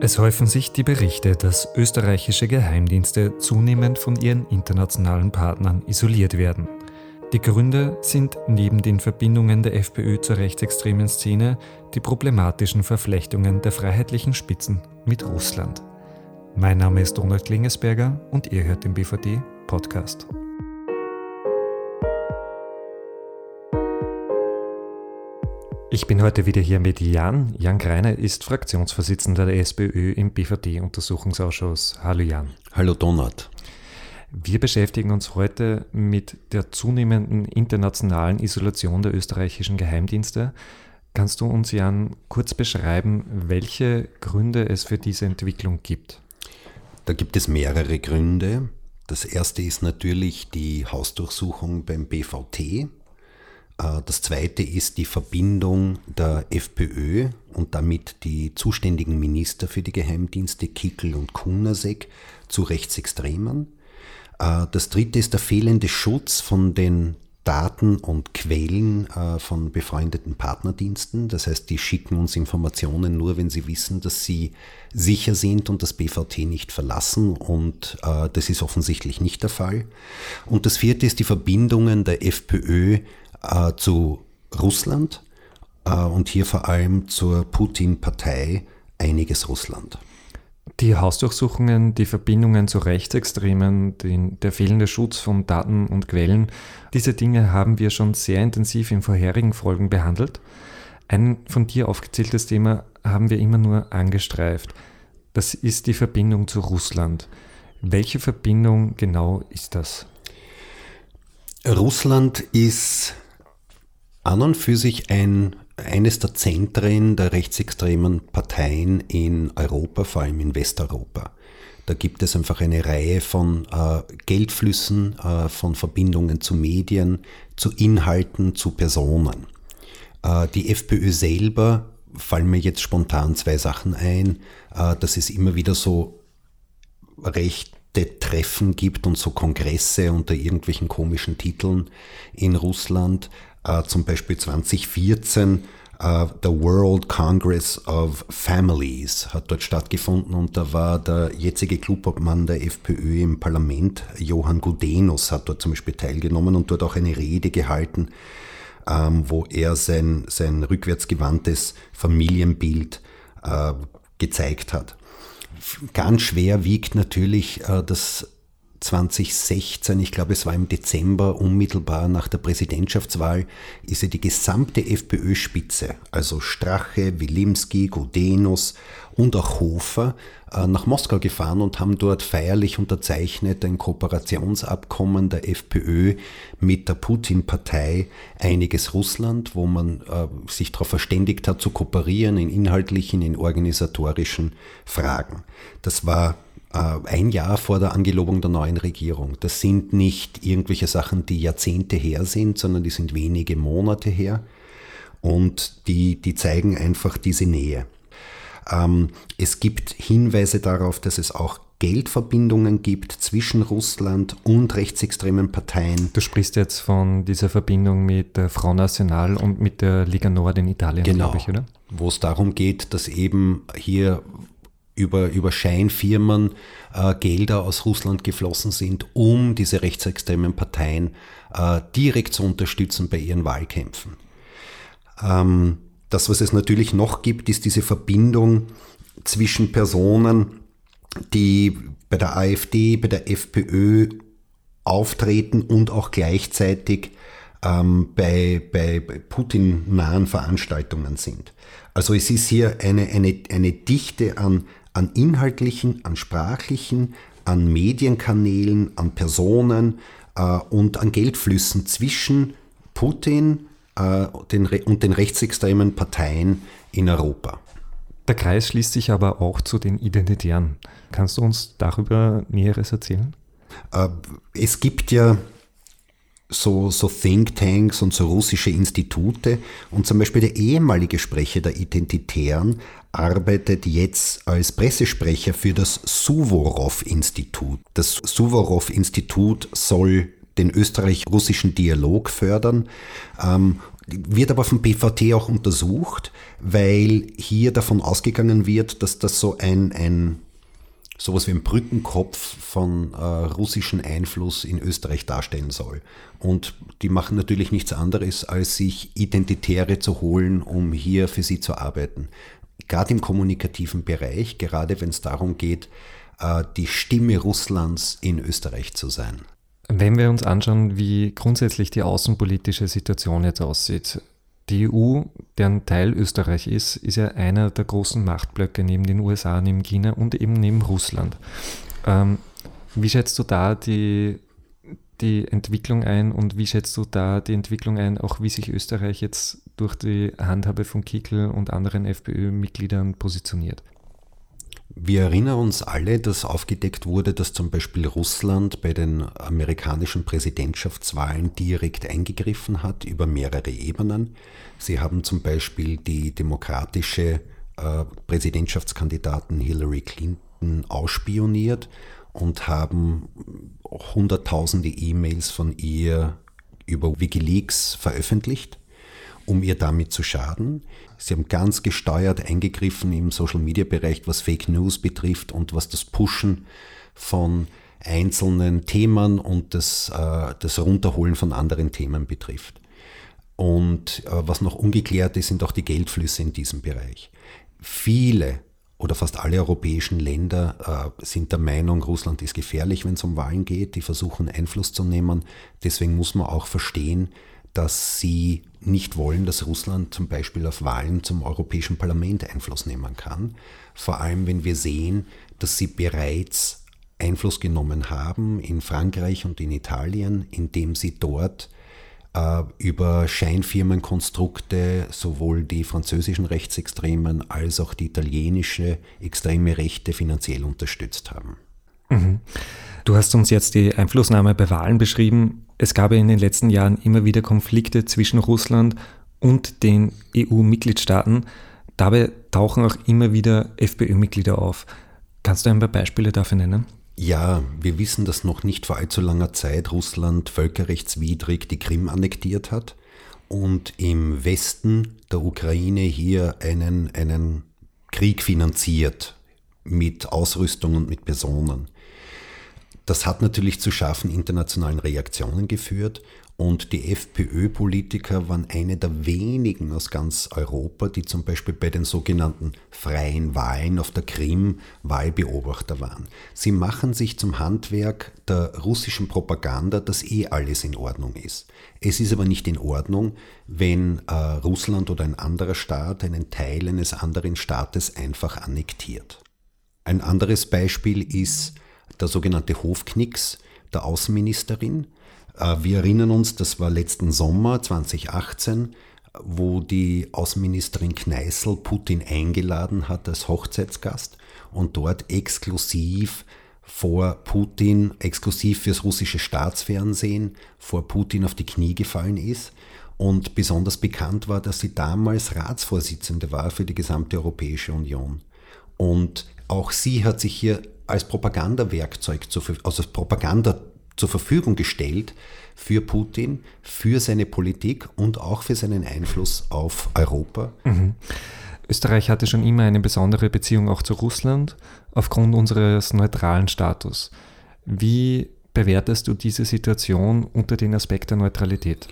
Es häufen sich die Berichte, dass österreichische Geheimdienste zunehmend von ihren internationalen Partnern isoliert werden. Die Gründe sind neben den Verbindungen der FPÖ zur rechtsextremen Szene die problematischen Verflechtungen der freiheitlichen Spitzen mit Russland. Mein Name ist Donald Klingesberger und ihr hört den BVD Podcast. Ich bin heute wieder hier mit Jan. Jan Greiner ist Fraktionsvorsitzender der SPÖ im BVD-Untersuchungsausschuss. Hallo Jan. Hallo Donald. Wir beschäftigen uns heute mit der zunehmenden internationalen Isolation der österreichischen Geheimdienste. Kannst du uns, Jan, kurz beschreiben, welche Gründe es für diese Entwicklung gibt? Da gibt es mehrere Gründe. Das erste ist natürlich die Hausdurchsuchung beim BVT. Äh, das zweite ist die Verbindung der FPÖ und damit die zuständigen Minister für die Geheimdienste Kickel und Kunasek zu Rechtsextremen. Äh, das dritte ist der fehlende Schutz von den Daten und Quellen äh, von befreundeten Partnerdiensten. Das heißt, die schicken uns Informationen nur, wenn sie wissen, dass sie sicher sind und das BVT nicht verlassen. Und das ist offensichtlich nicht der Fall. Und das vierte ist die Verbindungen der FPÖ äh, zu Russland äh, und hier vor allem zur Putin-Partei Einiges Russland. Die Hausdurchsuchungen, die Verbindungen zu Rechtsextremen, den, der fehlende Schutz von Daten und Quellen, diese Dinge haben wir schon sehr intensiv in vorherigen Folgen behandelt. Ein von dir aufgezähltes Thema haben wir immer nur angestreift. Das ist die Verbindung zu Russland. Welche Verbindung genau ist das? Russland ist an und für sich ein, eines der Zentren der rechtsextremen Parteien in Europa, vor allem in Westeuropa. Da gibt es einfach eine Reihe von äh, Geldflüssen, äh, von Verbindungen zu Medien, zu Inhalten, zu Personen. Äh, die FPÖ selber fallen mir jetzt spontan zwei Sachen ein, äh, dass es immer wieder so rechte Treffen gibt und so Kongresse unter irgendwelchen komischen Titeln in Russland, zum Beispiel 2014 Uh, the World Congress of Families hat dort stattgefunden und da war der jetzige Clubobmann der FPÖ im Parlament, Johann Gudenus, hat dort zum Beispiel teilgenommen und dort auch eine Rede gehalten, ähm, wo er sein, sein rückwärtsgewandtes Familienbild äh, gezeigt hat. Ganz schwer wiegt natürlich äh, das 2016, ich glaube es war im Dezember, unmittelbar nach der Präsidentschaftswahl, ist ja die gesamte FPÖ-Spitze, also Strache, Wilimski, Gudenus und auch Hofer, äh, nach Moskau gefahren und haben dort feierlich unterzeichnet ein Kooperationsabkommen der FPÖ mit der Putin-Partei Einiges Russland, wo man äh, sich darauf verständigt hat, zu kooperieren in inhaltlichen, in organisatorischen Fragen. Das war ein Jahr vor der Angelobung der neuen Regierung. Das sind nicht irgendwelche Sachen, die Jahrzehnte her sind, sondern die sind wenige Monate her und die, die zeigen einfach diese Nähe. Ähm, es gibt Hinweise darauf, dass es auch Geldverbindungen gibt zwischen Russland und rechtsextremen Parteien. Du sprichst jetzt von dieser Verbindung mit der Front National und mit der Liga Nord in Italien, genau, glaube ich, oder? Wo es darum geht, dass eben hier über, über Scheinfirmen äh, Gelder aus Russland geflossen sind, um diese rechtsextremen Parteien äh, direkt zu unterstützen bei ihren Wahlkämpfen. Ähm, das, was es natürlich noch gibt, ist diese Verbindung zwischen Personen, die bei der AfD, bei der FPÖ auftreten und auch gleichzeitig ähm, bei, bei, Putin-nahen Veranstaltungen sind. Also es ist hier eine, eine, eine Dichte an, an inhaltlichen, an sprachlichen, an Medienkanälen, an Personen äh, und an Geldflüssen zwischen Putin äh, den, und den rechtsextremen Parteien in Europa. Der Kreis schließt sich aber auch zu den Identitären. Kannst du uns darüber Näheres erzählen? Äh, es gibt ja so, so Thinktanks und so russische Institute. Und zum Beispiel der ehemalige Sprecher der Identitären arbeitet jetzt als Pressesprecher für das Suvorov-Institut. Das Suvorov-Institut soll den österreich-russischen Dialog fördern. Ähm, wird aber vom BVT auch untersucht, weil hier davon ausgegangen wird, dass das so ein, ein sowas wie ein Brückenkopf von äh, russischen Einfluss in Österreich darstellen soll. Und die machen natürlich nichts anderes, als sich Identitäre zu holen, um hier für sie zu arbeiten. Gerade im kommunikativen Bereich, gerade wenn es darum geht, äh, die Stimme Russlands in Österreich zu sein. Wenn wir uns anschauen, wie grundsätzlich die außenpolitische Situation jetzt aussieht, die EU, deren Teil Österreich ist, ist ja einer der großen Machtblöcke neben den USA, neben China und eben neben Russland. Ähm, wie schätzt du da die, die Entwicklung ein und wie schätzt du da die Entwicklung ein, auch wie sich Österreich jetzt durch die Handhabe von Kickel und anderen FPÖ-Mitgliedern positioniert? Wir erinnern uns alle, dass aufgedeckt wurde, dass zum Beispiel Russland bei den amerikanischen Präsidentschaftswahlen direkt eingegriffen hat über mehrere Ebenen. Sie haben zum Beispiel die demokratische äh, Präsidentschaftskandidaten Hillary Clinton ausspioniert und haben hunderttausende E-Mails von ihr über Wikileaks veröffentlicht um ihr damit zu schaden. Sie haben ganz gesteuert eingegriffen im Social-Media-Bereich, was Fake News betrifft und was das Pushen von einzelnen Themen und das, äh, das Runterholen von anderen Themen betrifft. Und äh, was noch ungeklärt ist, sind auch die Geldflüsse in diesem Bereich. Viele oder fast alle europäischen Länder äh, sind der Meinung, Russland ist gefährlich, wenn es um Wahlen geht. Die versuchen Einfluss zu nehmen. Deswegen muss man auch verstehen, dass sie nicht wollen, dass Russland zum Beispiel auf Wahlen zum Europäischen Parlament Einfluss nehmen kann. Vor allem, wenn wir sehen, dass sie bereits Einfluss genommen haben in Frankreich und in Italien, indem sie dort äh, über Scheinfirmenkonstrukte sowohl die französischen Rechtsextremen als auch die italienische extreme Rechte finanziell unterstützt haben. Mhm. Du hast uns jetzt die Einflussnahme bei Wahlen beschrieben. Es gab in den letzten Jahren immer wieder Konflikte zwischen Russland und den EU-Mitgliedstaaten. Dabei tauchen auch immer wieder FPÖ-Mitglieder auf. Kannst du ein paar Beispiele dafür nennen? Ja, wir wissen, dass noch nicht vor allzu langer Zeit Russland völkerrechtswidrig die Krim annektiert hat und im Westen der Ukraine hier einen, einen Krieg finanziert mit Ausrüstung und mit Personen. Das hat natürlich zu scharfen internationalen Reaktionen geführt und die FPÖ-Politiker waren eine der wenigen aus ganz Europa, die zum Beispiel bei den sogenannten freien Wahlen auf der Krim Wahlbeobachter waren. Sie machen sich zum Handwerk der russischen Propaganda, dass eh alles in Ordnung ist. Es ist aber nicht in Ordnung, wenn äh, Russland oder ein anderer Staat einen Teil eines anderen Staates einfach annektiert. Ein anderes Beispiel ist der sogenannte Hofknicks der Außenministerin. Äh, wir erinnern uns, das war letzten Sommer 2018, wo die Außenministerin Kneißl Putin eingeladen hat als Hochzeitsgast und dort exklusiv vor Putin, exklusiv fürs russische Staatsfernsehen, vor Putin auf die Knie gefallen ist. Und besonders bekannt war, dass sie damals Ratsvorsitzende war für die gesamte Europäische Union. Und auch sie hat sich hier als Propagandawerkzeug, zu, also als Propaganda zur Verfügung gestellt für Putin, für seine Politik und auch für seinen Einfluss auf Europa. Mhm. Österreich hatte schon immer eine besondere Beziehung auch zu Russland aufgrund unseres neutralen Status. Wie bewertest du diese Situation unter den Aspekt der Neutralität?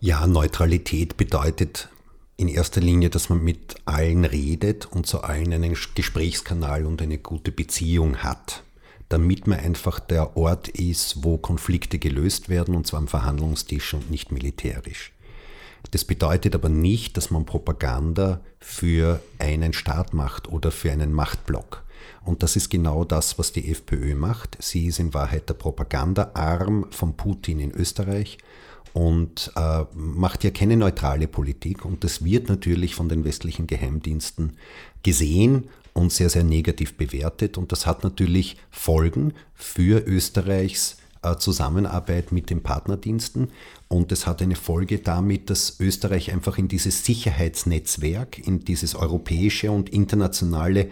Ja, Neutralität bedeutet in erster Linie, dass man mit allen redet und zu allen einen Gesprächskanal und eine gute Beziehung hat, damit man einfach der Ort ist, wo Konflikte gelöst werden, und zwar am Verhandlungstisch und nicht militärisch. Das bedeutet aber nicht, dass man Propaganda für einen Staat macht oder für einen Machtblock. Und das ist genau das, was die FPÖ macht. Sie ist in Wahrheit der Propagandaarm von Putin in Österreich und äh, macht ja keine neutrale Politik. Und das wird natürlich von den westlichen Geheimdiensten gesehen und sehr, sehr negativ bewertet. Und das hat natürlich Folgen für Österreichs äh, Zusammenarbeit mit den Partnerdiensten. Und es hat eine Folge damit, dass Österreich einfach in dieses Sicherheitsnetzwerk, in dieses europäische und internationale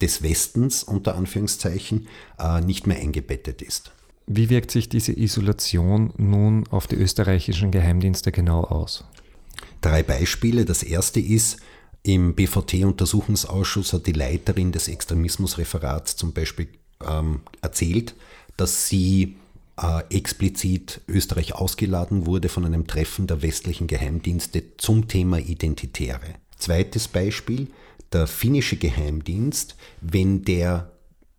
des Westens unter Anführungszeichen äh, nicht mehr eingebettet ist. Wie wirkt sich diese Isolation nun auf die österreichischen Geheimdienste genau aus? Drei Beispiele. Das erste ist, im BVT-Untersuchungsausschuss hat die Leiterin des Extremismusreferats zum Beispiel ähm, erzählt, dass sie äh, explizit Österreich ausgeladen wurde von einem Treffen der westlichen Geheimdienste zum Thema Identitäre. Zweites Beispiel, der finnische Geheimdienst, wenn der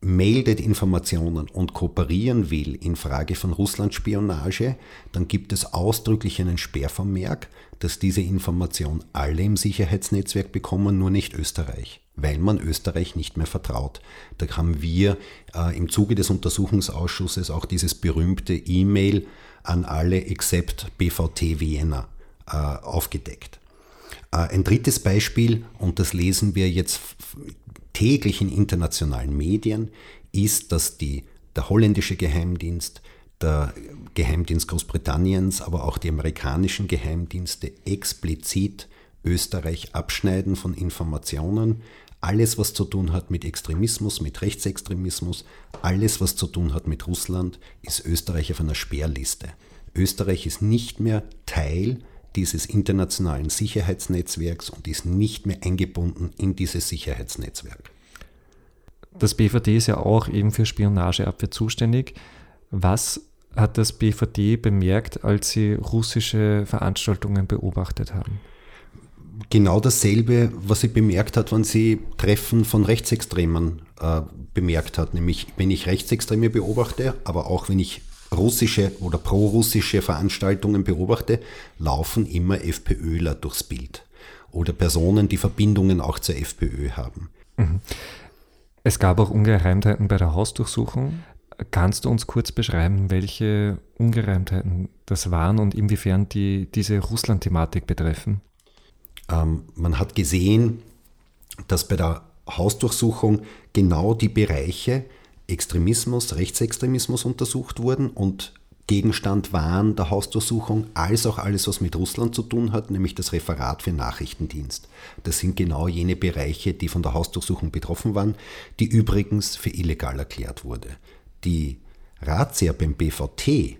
meldet Informationen und kooperieren will in Frage von Russlandspionage, dann gibt es ausdrücklich einen Sperrvermerk, dass diese Information alle im Sicherheitsnetzwerk bekommen, nur nicht Österreich, weil man Österreich nicht mehr vertraut. Da haben wir äh, im Zuge des Untersuchungsausschusses auch dieses berühmte E-Mail an alle except BVT Vienna äh, aufgedeckt. Äh, ein drittes Beispiel, und das lesen wir jetzt täglich in internationalen Medien, ist, dass die, der holländische Geheimdienst, der Geheimdienst Großbritanniens, aber auch die amerikanischen Geheimdienste explizit Österreich abschneiden von Informationen. Alles, was zu tun hat mit Extremismus, mit Rechtsextremismus, alles, was zu tun hat mit Russland, ist Österreich auf einer Sperrliste. Österreich ist nicht mehr Teil dieses internationalen Sicherheitsnetzwerks und ist nicht mehr eingebunden in dieses Sicherheitsnetzwerk. Das BVD ist ja auch eben für Spionageabwehr zuständig. Was hat das BVD bemerkt, als Sie russische Veranstaltungen beobachtet haben? Genau dasselbe, was sie bemerkt hat, wenn sie Treffen von Rechtsextremen äh, bemerkt hat. Nämlich, wenn ich Rechtsextreme beobachte, aber auch wenn ich russische oder prorussische Veranstaltungen beobachte, laufen immer FPÖler durchs Bild. Oder Personen, die Verbindungen auch zur FPÖ haben. Mhm. Es gab auch Ungereimtheiten bei der Hausdurchsuchung. Kannst du uns kurz beschreiben, welche Ungereimtheiten das waren und inwiefern die diese Russland-Thematik betreffen? Ähm, man hat gesehen, dass bei der Hausdurchsuchung genau die Bereiche, Extremismus, Rechtsextremismus untersucht wurden und Gegenstand waren der Hausdurchsuchung, als auch alles, was mit Russland zu tun hat, nämlich das Referat für Nachrichtendienst. Das sind genau jene Bereiche, die von der Hausdurchsuchung betroffen waren, die übrigens für illegal erklärt wurde. Die Razzia beim BVT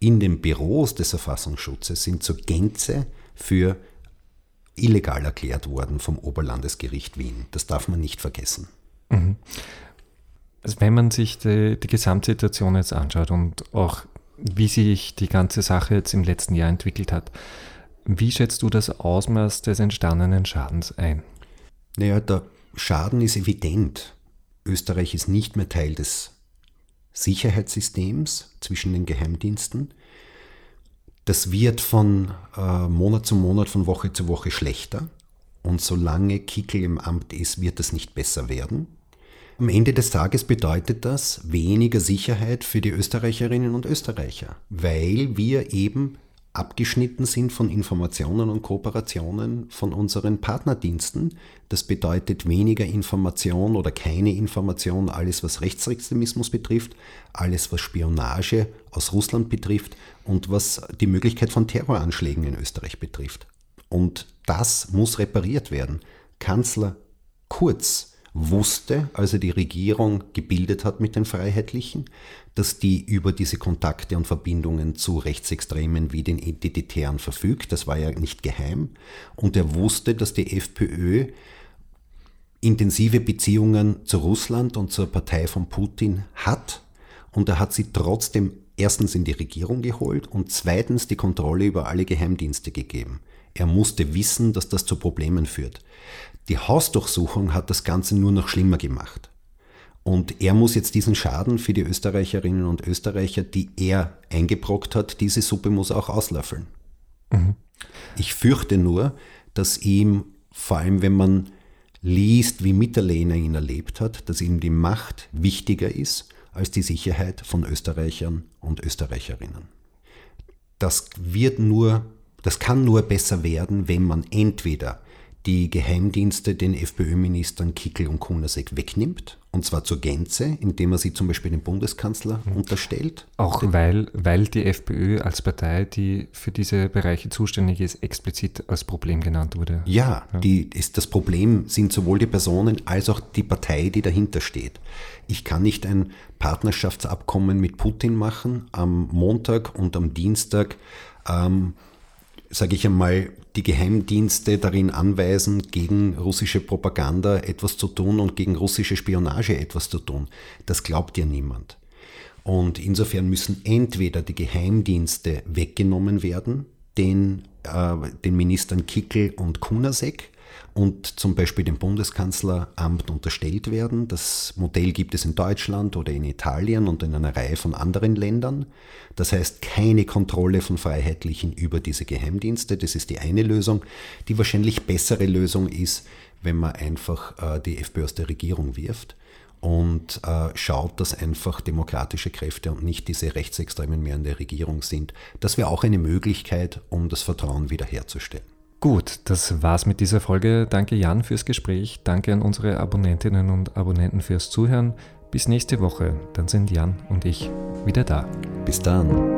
in den Büros des Verfassungsschutzes sind zur Gänze für illegal erklärt worden vom Oberlandesgericht Wien. Das darf man nicht vergessen. Mhm. Also wenn man sich die, die Gesamtsituation jetzt anschaut und auch wie sich die ganze Sache jetzt im letzten Jahr entwickelt hat, wie schätzt du das Ausmaß des entstandenen Schadens ein? Naja, der Schaden ist evident. Österreich ist nicht mehr Teil des Sicherheitssystems zwischen den Geheimdiensten. Das wird von äh, Monat zu Monat, von Woche zu Woche schlechter. Und solange Kickel im Amt ist, wird es nicht besser werden. Am Ende des Tages bedeutet das weniger Sicherheit für die Österreicherinnen und Österreicher, weil wir eben abgeschnitten sind von Informationen und Kooperationen von unseren Partnerdiensten. Das bedeutet weniger Information oder keine Information, alles was Rechtsextremismus betrifft, alles was Spionage aus Russland betrifft und was die Möglichkeit von Terroranschlägen in Österreich betrifft. Und das muss repariert werden. Kanzler Kurz wusste, als er die Regierung gebildet hat mit den Freiheitlichen, dass die über diese Kontakte und Verbindungen zu Rechtsextremen wie den Identitären verfügt. Das war ja nicht geheim. Und er wusste, dass die FPÖ intensive Beziehungen zu Russland und zur Partei von Putin hat. Und er hat sie trotzdem erstens in die Regierung geholt und zweitens die Kontrolle über alle Geheimdienste gegeben. Er musste wissen, dass das zu Problemen führt. Die Hausdurchsuchung hat das Ganze nur noch schlimmer gemacht. Und er muss jetzt diesen Schaden für die Österreicherinnen und Österreicher, die er eingebrockt hat, diese Suppe muss auch auslöffeln. Mhm. Ich fürchte nur, dass ihm, vor allem wenn man liest, wie Mitterlehner ihn erlebt hat, dass ihm die Macht wichtiger ist als die Sicherheit von Österreichern und Österreicherinnen. Das wird nur, das kann nur besser werden, wenn man entweder die Geheimdienste den FPÖ-Ministern Kickel und Kunasek wegnimmt, und zwar zur Gänze, indem er sie zum Beispiel dem Bundeskanzler mhm. unterstellt. Auch weil, weil die FPÖ als Partei, die für diese Bereiche zuständig ist, explizit als Problem genannt wurde. Ja, ja. Die, ist, das Problem sind sowohl die Personen als auch die Partei, die dahinter steht. Ich kann nicht ein Partnerschaftsabkommen mit Putin machen am Montag und am Dienstag. Ähm, sage ich einmal, die Geheimdienste darin anweisen, gegen russische Propaganda etwas zu tun und gegen russische Spionage etwas zu tun. Das glaubt ja niemand. Und insofern müssen entweder die Geheimdienste weggenommen werden, den, äh, den Ministern Kickel und Kunasek, und zum Beispiel dem Bundeskanzleramt unterstellt werden. Das Modell gibt es in Deutschland oder in Italien und in einer Reihe von anderen Ländern. Das heißt, keine Kontrolle von Freiheitlichen über diese Geheimdienste. Das ist die eine Lösung. Die wahrscheinlich bessere Lösung ist, wenn man einfach äh, die FPÖ aus der Regierung wirft und äh, schaut, dass einfach demokratische Kräfte und nicht diese Rechtsextremen mehr in der Regierung sind. Das wäre auch eine Möglichkeit, um das Vertrauen wiederherzustellen. Gut, das war's mit dieser Folge. Danke Jan fürs Gespräch. Danke an unsere Abonnentinnen und Abonnenten fürs Zuhören. Bis nächste Woche, dann sind Jan und ich wieder da. Bis dann.